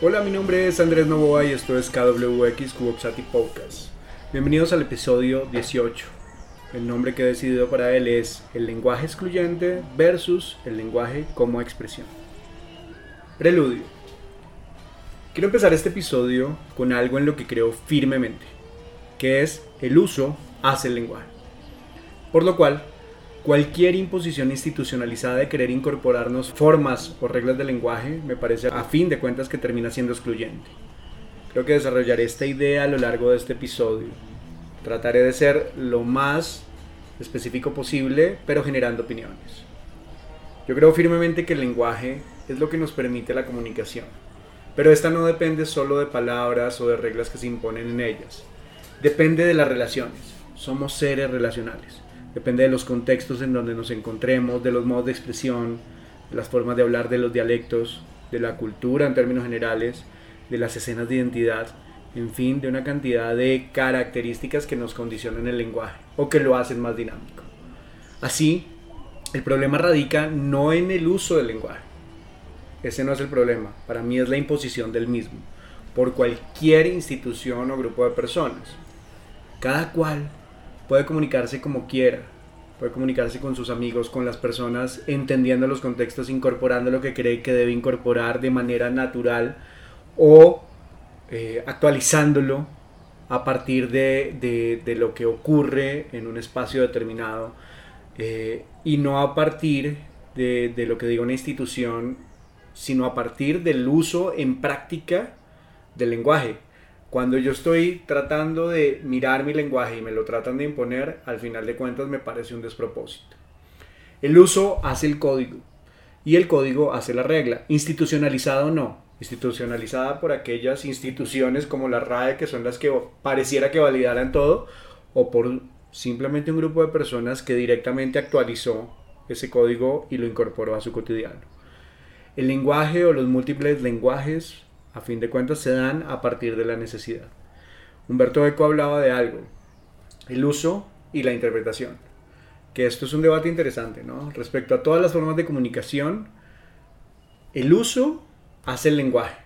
Hola, mi nombre es Andrés Novoa y esto es KWX Cubopsati Podcast. Bienvenidos al episodio 18. El nombre que he decidido para él es el lenguaje excluyente versus el lenguaje como expresión. Preludio. Quiero empezar este episodio con algo en lo que creo firmemente, que es el uso hace el lenguaje. Por lo cual, cualquier imposición institucionalizada de querer incorporarnos formas o reglas del lenguaje me parece a fin de cuentas que termina siendo excluyente. Creo que desarrollaré esta idea a lo largo de este episodio. Trataré de ser lo más específico posible, pero generando opiniones. Yo creo firmemente que el lenguaje es lo que nos permite la comunicación, pero esta no depende solo de palabras o de reglas que se imponen en ellas. Depende de las relaciones. Somos seres relacionales depende de los contextos en donde nos encontremos, de los modos de expresión, de las formas de hablar de los dialectos, de la cultura en términos generales, de las escenas de identidad, en fin, de una cantidad de características que nos condicionan el lenguaje o que lo hacen más dinámico. Así, el problema radica no en el uso del lenguaje. Ese no es el problema, para mí es la imposición del mismo por cualquier institución o grupo de personas. Cada cual puede comunicarse como quiera, puede comunicarse con sus amigos, con las personas, entendiendo los contextos, incorporando lo que cree que debe incorporar de manera natural o eh, actualizándolo a partir de, lo que ocurre en un espacio determinado eh, y no a partir de, de lo que diga una institución, sino a partir del uso en práctica del lenguaje cuando yo estoy tratando de mirar mi lenguaje y me lo tratan de imponer, al final de cuentas me parece un despropósito. El uso hace el código y el código hace la regla. Institucionalizada o no. Institucionalizada por aquellas instituciones como la RAE que son las que pareciera que validaran todo o por simplemente un grupo de personas que directamente actualizó ese código y lo incorporó a su cotidiano. El lenguaje o los múltiples lenguajes a fin de cuentas se dan a partir de la necesidad. Humberto Eco hablaba de algo, el uso y la interpretación, que esto es un debate interesante, ¿no? Respecto a todas las formas de comunicación, el uso hace el lenguaje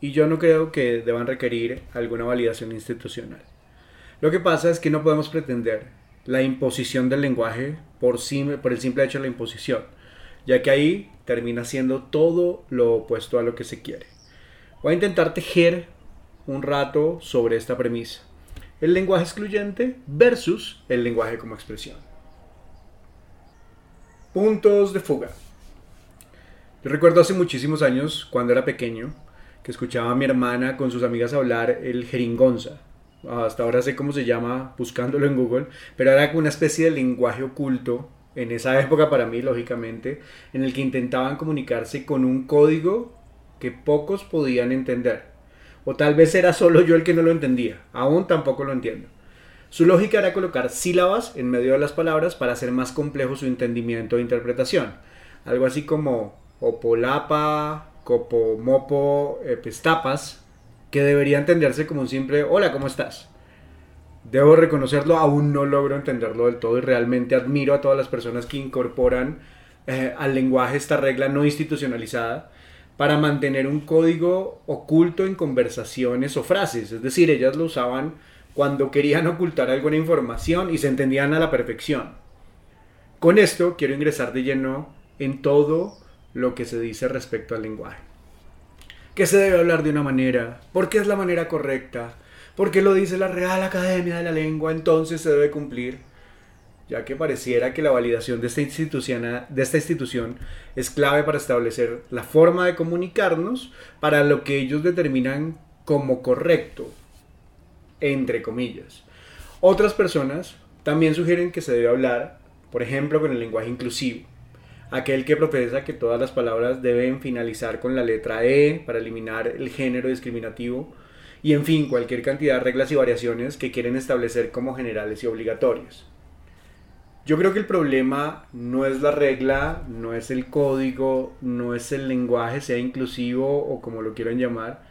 y yo no creo que deban requerir alguna validación institucional. Lo que pasa es que no podemos pretender la imposición del lenguaje por, por el simple hecho de la imposición, ya que ahí termina siendo todo lo opuesto a lo que se quiere. Voy a intentar tejer un rato sobre esta premisa. El lenguaje excluyente versus el lenguaje como expresión. Puntos de fuga. Yo recuerdo hace muchísimos años, cuando era pequeño, que escuchaba a mi hermana con sus amigas hablar el jeringonza. Hasta ahora sé cómo se llama buscándolo en Google, pero era una especie de lenguaje oculto en esa época para mí, lógicamente, en el que intentaban comunicarse con un código que pocos podían entender. O tal vez era solo yo el que no lo entendía. Aún tampoco lo entiendo. Su lógica era colocar sílabas en medio de las palabras para hacer más complejo su entendimiento e interpretación. Algo así como opolapa, copomopo, epestapas, que debería entenderse como un simple hola, ¿cómo estás? Debo reconocerlo, aún no logro entenderlo del todo y realmente admiro a todas las personas que incorporan eh, al lenguaje esta regla no institucionalizada para mantener un código oculto en conversaciones o frases. Es decir, ellas lo usaban cuando querían ocultar alguna información y se entendían a la perfección. Con esto quiero ingresar de lleno en todo lo que se dice respecto al lenguaje. ¿Qué se debe hablar de una manera? ¿Por qué es la manera correcta? ¿Por qué lo dice la Real Academia de la Lengua? Entonces se debe cumplir ya que pareciera que la validación de esta, institución, de esta institución es clave para establecer la forma de comunicarnos para lo que ellos determinan como correcto, entre comillas. Otras personas también sugieren que se debe hablar, por ejemplo, con el lenguaje inclusivo, aquel que profesa que todas las palabras deben finalizar con la letra E para eliminar el género discriminativo y en fin, cualquier cantidad de reglas y variaciones que quieren establecer como generales y obligatorias. Yo creo que el problema no es la regla, no es el código, no es el lenguaje, sea inclusivo o como lo quieran llamar,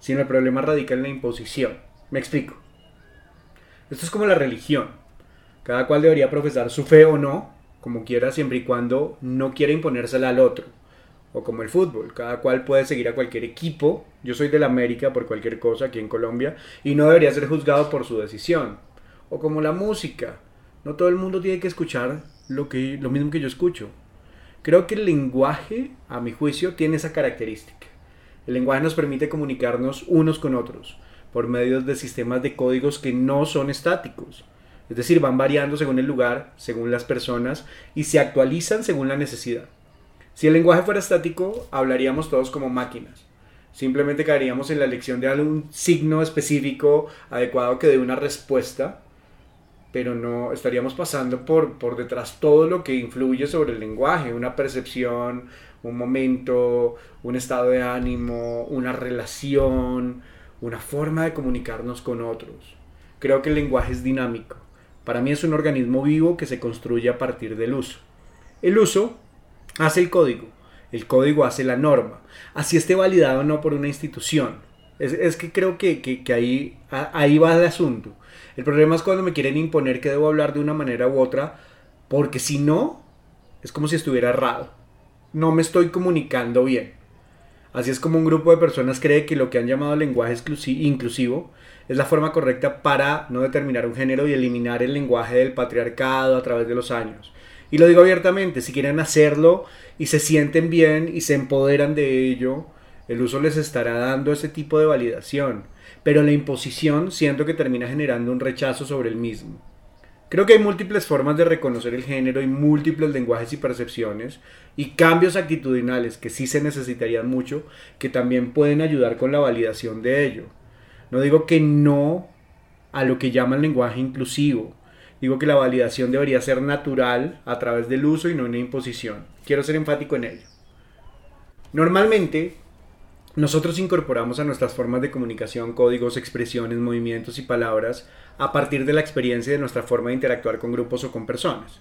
sino el problema radica en la imposición. Me explico. Esto es como la religión. Cada cual debería profesar su fe o no, como quiera, siempre y cuando no quiera imponérsela al otro. o como el fútbol. Cada cual puede seguir a cualquier equipo. Yo soy del América por cualquier cosa aquí en Colombia y no debería ser juzgado por su decisión. O como la música. No todo el mundo tiene que escuchar lo, que, lo mismo que yo escucho. Creo que el lenguaje, a mi juicio, tiene esa característica. El lenguaje nos permite comunicarnos unos con otros por medio de sistemas de códigos que no son estáticos. Es decir, van variando según el lugar, según las personas y se actualizan según la necesidad. Si el lenguaje fuera estático, hablaríamos todos como máquinas. Simplemente caeríamos en la elección de algún signo específico adecuado que dé una respuesta, pero no estaríamos pasando por, por detrás todo lo que influye sobre el lenguaje, una percepción, un momento, un estado de ánimo, una relación, una forma de comunicarnos con otros. Creo que el lenguaje es dinámico. Para mí es un organismo vivo que se construye a partir del uso. El uso hace el código, el código hace la norma, así esté validado o no por una institución. Es, que creo que, ahí, ahí va el asunto. El problema es cuando me quieren imponer que debo hablar de una manera u otra, porque si no, es como si estuviera errado. No me estoy comunicando bien. Así es como un grupo de personas cree que lo que han llamado lenguaje inclusivo es la forma correcta para no determinar un género y eliminar el lenguaje del patriarcado a través de los años. Y lo digo abiertamente, si quieren hacerlo y se sienten bien y se empoderan de ello, el uso les estará dando ese tipo de validación. Pero la imposición siento que termina generando un rechazo sobre el mismo. Creo que hay múltiples formas de reconocer el género y múltiples lenguajes y percepciones y cambios actitudinales que sí se necesitarían mucho, que también pueden ayudar con la validación de ello. No digo que no a lo que llaman lenguaje inclusivo, Digo que la validación debería ser natural a través del uso y no una imposición. Quiero ser enfático en ello. Normalmente, nosotros incorporamos a nuestras formas de comunicación códigos, expresiones, movimientos y palabras a partir de la experiencia de nuestra forma de interactuar con grupos o con personas.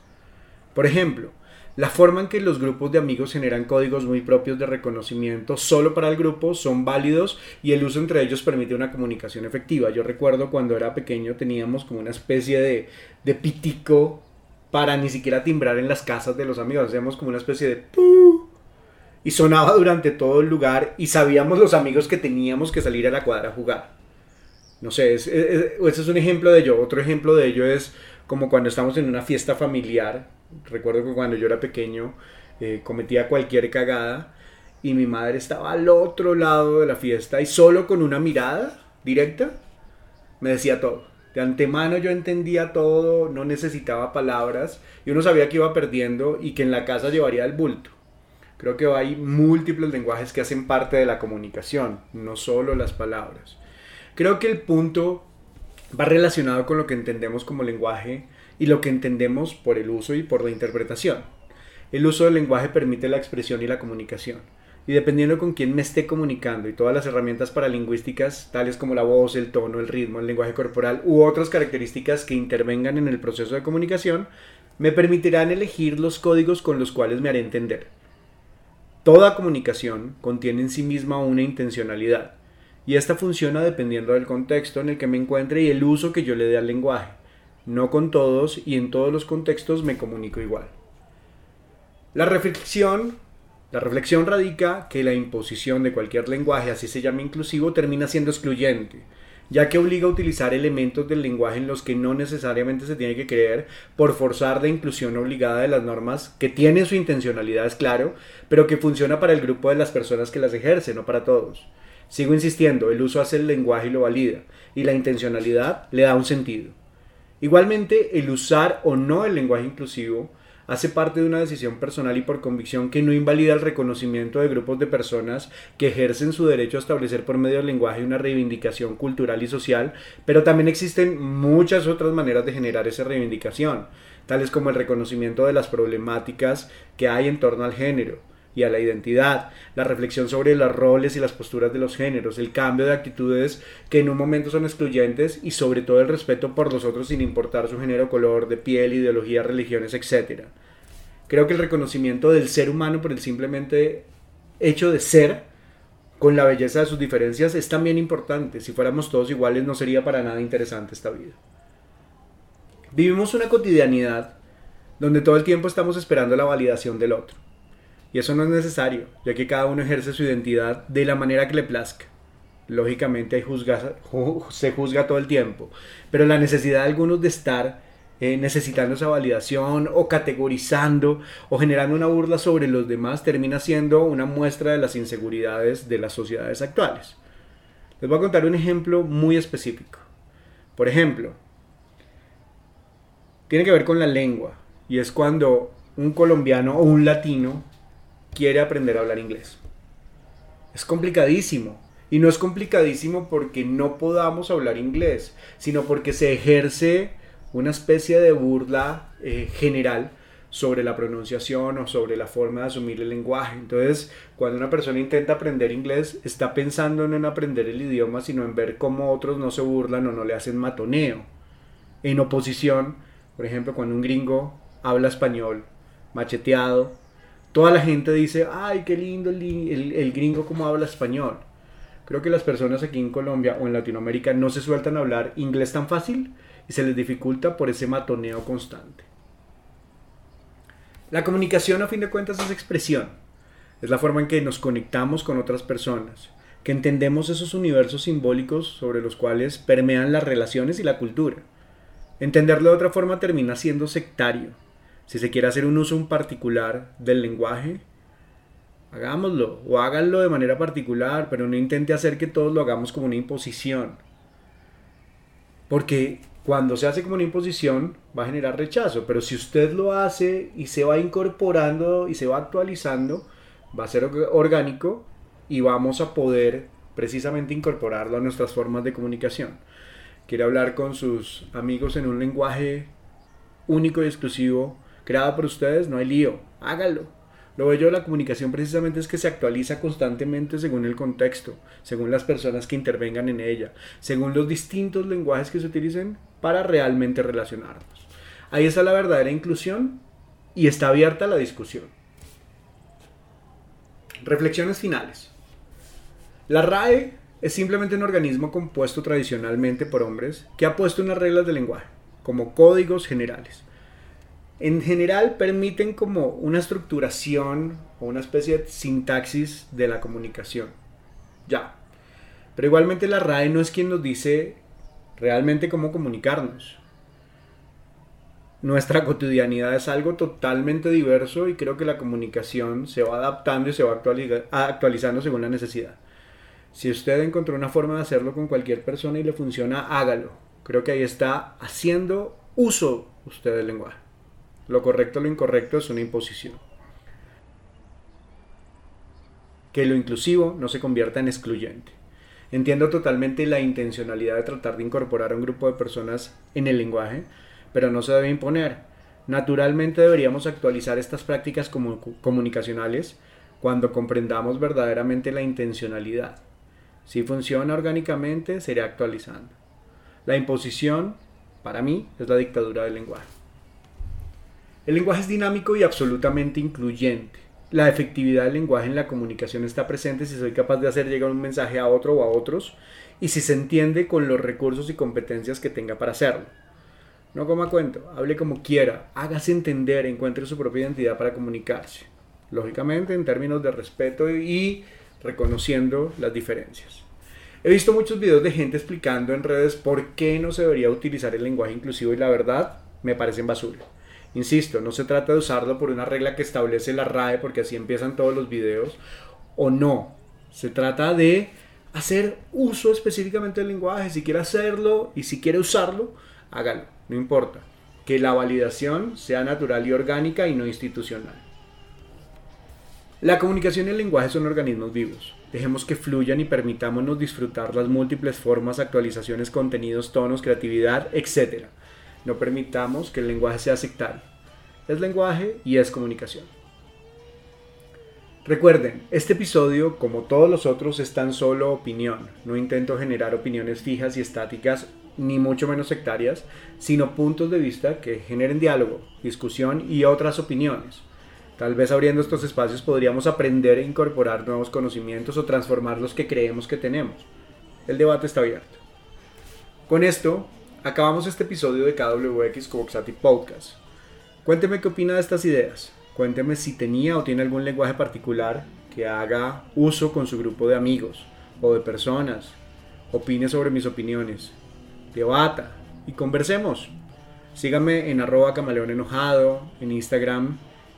Por ejemplo, la forma en que los grupos de amigos generan códigos muy propios de reconocimiento solo para el grupo son válidos y el uso entre ellos permite una comunicación efectiva. Yo recuerdo cuando era pequeño teníamos como una especie de, de pitico para ni siquiera timbrar en las casas de los amigos. Hacíamos como una especie de y sonaba durante todo el lugar y sabíamos los amigos que teníamos que salir a la cuadra a jugar. No sé, ese es un ejemplo de ello. Otro ejemplo de ello es como cuando estamos en una fiesta familiar Recuerdo que cuando yo era pequeño eh, cometía cualquier cagada y mi madre estaba al otro lado de la fiesta y solo con una mirada directa me decía todo. De antemano yo entendía todo, no necesitaba palabras y uno sabía que iba perdiendo y que en la casa llevaría el bulto. Creo que hay múltiples lenguajes que hacen parte de la comunicación, no solo las palabras. Creo que el punto va relacionado con lo que entendemos como lenguaje y lo que entendemos por el uso y por la interpretación. El uso del lenguaje permite la expresión y la comunicación. Y dependiendo con quién me esté comunicando y todas las herramientas paralingüísticas, tales como la voz, el tono, el ritmo, el lenguaje corporal u otras características que intervengan en el proceso de comunicación, me permitirán elegir los códigos con los cuales me haré entender. Toda comunicación contiene en sí misma una intencionalidad, y esta funciona dependiendo del contexto en el que me encuentre y el uso que yo le dé al lenguaje. No con todos y en todos los contextos me comunico igual. La reflexión, la reflexión radica que la imposición de cualquier lenguaje, así se llama inclusivo, termina siendo excluyente, ya que obliga a utilizar elementos del lenguaje en los que no necesariamente se tiene que creer por forzar la inclusión obligada de las normas, que tiene su intencionalidad, es claro, pero que funciona para el grupo de las personas que las ejercen, no para todos. Sigo insistiendo, el uso hace el lenguaje y lo valida, y la intencionalidad le da un sentido. Igualmente, el usar o no el lenguaje inclusivo hace parte de una decisión personal y por convicción que no invalida el reconocimiento de grupos de personas que ejercen su derecho a establecer por medio del lenguaje una reivindicación cultural y social, pero también existen muchas otras maneras de generar esa reivindicación, tales como el reconocimiento de las problemáticas que hay en torno al género, y a la identidad, la reflexión sobre los roles y las posturas de los géneros, el cambio de actitudes que en un momento son excluyentes y sobre todo el respeto por los otros sin importar su género, color de piel, ideología, religiones, etc. Creo que el reconocimiento del ser humano por el simplemente hecho de ser, con la belleza de sus diferencias, es también importante. Si fuéramos todos iguales no sería para nada interesante esta vida. Vivimos una cotidianidad donde todo el tiempo estamos esperando la validación del otro Y eso no es necesario, ya que cada uno ejerce su identidad de la manera que le plazca. Lógicamente se juzga todo el tiempo, pero la necesidad de algunos de estar eh, necesitando esa validación o categorizando o generando una burla sobre los demás termina siendo una muestra de las inseguridades de las sociedades actuales. Les voy a contar un ejemplo muy específico. Por ejemplo, tiene que ver con la lengua y es cuando un colombiano o un latino quiere aprender a hablar inglés. Es complicadísimo. Y no es complicadísimo porque no podamos hablar inglés, sino porque se ejerce una especie de burla eh, general sobre la pronunciación o sobre la forma de asumir el lenguaje. Entonces, cuando una persona intenta aprender inglés, está pensando no en aprender el idioma, sino en ver cómo otros no se burlan o no le hacen matoneo. En oposición, por ejemplo, cuando un gringo habla español macheteado, toda la gente dice, ay, qué lindo el, el, gringo como habla español. Creo que las personas aquí en Colombia o en Latinoamérica no se sueltan a hablar inglés tan fácil y se les dificulta por ese matoneo constante. La comunicación a fin de cuentas es expresión. Es la forma en que nos conectamos con otras personas, que entendemos esos universos simbólicos sobre los cuales permean las relaciones y la cultura. Entenderlo de otra forma termina siendo sectario. Si se quiere hacer un uso en particular del lenguaje, hagámoslo o háganlo de manera particular, pero no intente hacer que todos lo hagamos como una imposición. Porque cuando se hace como una imposición va a generar rechazo, pero si usted lo hace y se va incorporando y se va actualizando, va a ser orgánico y vamos a poder precisamente incorporarlo a nuestras formas de comunicación. Quiere hablar con sus amigos en un lenguaje único y exclusivo creado por ustedes, no hay lío, hágalo lo bello de la comunicación precisamente es que se actualiza constantemente según el contexto, según las personas que intervengan en ella, según los distintos lenguajes que se utilicen para realmente relacionarnos. Ahí está la verdadera inclusión y está abierta la discusión. Reflexiones finales. La RAE es simplemente un organismo compuesto tradicionalmente por hombres que ha puesto unas reglas de lenguaje, como códigos generales en general permiten como una estructuración o una especie de sintaxis de la comunicación. Ya. Pero igualmente la RAE no es quien nos dice realmente cómo comunicarnos. Nuestra cotidianidad es algo totalmente diverso y creo que la comunicación se va adaptando y se va actualizando según la necesidad. Si usted encontró una forma de hacerlo con cualquier persona y le funciona, hágalo. Creo que ahí está haciendo uso usted del lenguaje. Lo correcto o lo incorrecto es una imposición. Que lo inclusivo no se convierta en excluyente. Entiendo totalmente la intencionalidad de tratar de incorporar a un grupo de personas en el lenguaje, pero no se debe imponer. Naturalmente deberíamos actualizar estas prácticas comunicacionales cuando comprendamos verdaderamente la intencionalidad. Si funciona orgánicamente, se actualizando. La imposición, para mí, es la dictadura del lenguaje. El lenguaje es dinámico y absolutamente incluyente. La efectividad del lenguaje en la comunicación está presente si soy capaz de hacer llegar un mensaje a otro o a otros y si se entiende con los recursos y competencias que tenga para hacerlo. No coma cuento, hable como quiera, hágase entender, encuentre su propia identidad para comunicarse. Lógicamente en términos de respeto y reconociendo las diferencias. He visto muchos videos de gente explicando en redes por qué no se debería utilizar el lenguaje inclusivo y la verdad me parecen basura. Insisto, no se trata de usarlo por una regla que establece la RAE, porque así empiezan todos los videos, o no. Se trata de hacer uso específicamente del lenguaje. Si quiere hacerlo y si quiere usarlo, hágalo, no importa. Que la validación sea natural y orgánica y no institucional. La comunicación y el lenguaje son organismos vivos. Dejemos que fluyan y permitámonos disfrutar las múltiples formas, actualizaciones, contenidos, tonos, creatividad, etc no permitamos que el lenguaje sea sectario. Es lenguaje y es comunicación. Recuerden, este episodio, como todos los otros, es tan solo opinión. No intento generar opiniones fijas y estáticas, ni mucho menos sectarias, sino puntos de vista que generen diálogo, discusión y otras opiniones. Tal vez abriendo estos espacios podríamos aprender e incorporar nuevos conocimientos o transformar los que creemos que tenemos. El debate está abierto. Con esto, Acabamos este episodio de KWX Coboxati Podcast. Cuénteme qué opina de estas ideas. Cuénteme si tenía o tiene algún lenguaje particular que haga uso con su grupo de amigos o de personas. Opine sobre mis opiniones. Debata y conversemos. Síganme en arroba camaleón enojado, en Instagram,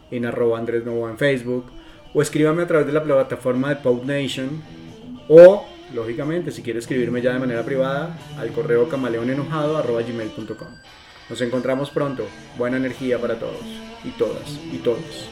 en arroba Andrés en Facebook, o escríbame a través de la plataforma de Pop Nation, o, lógicamente, si quiere escribirme ya de manera privada, al correo camaleonenojado arroba gmail.com. Nos encontramos pronto. Buena energía para todos y todas y todos.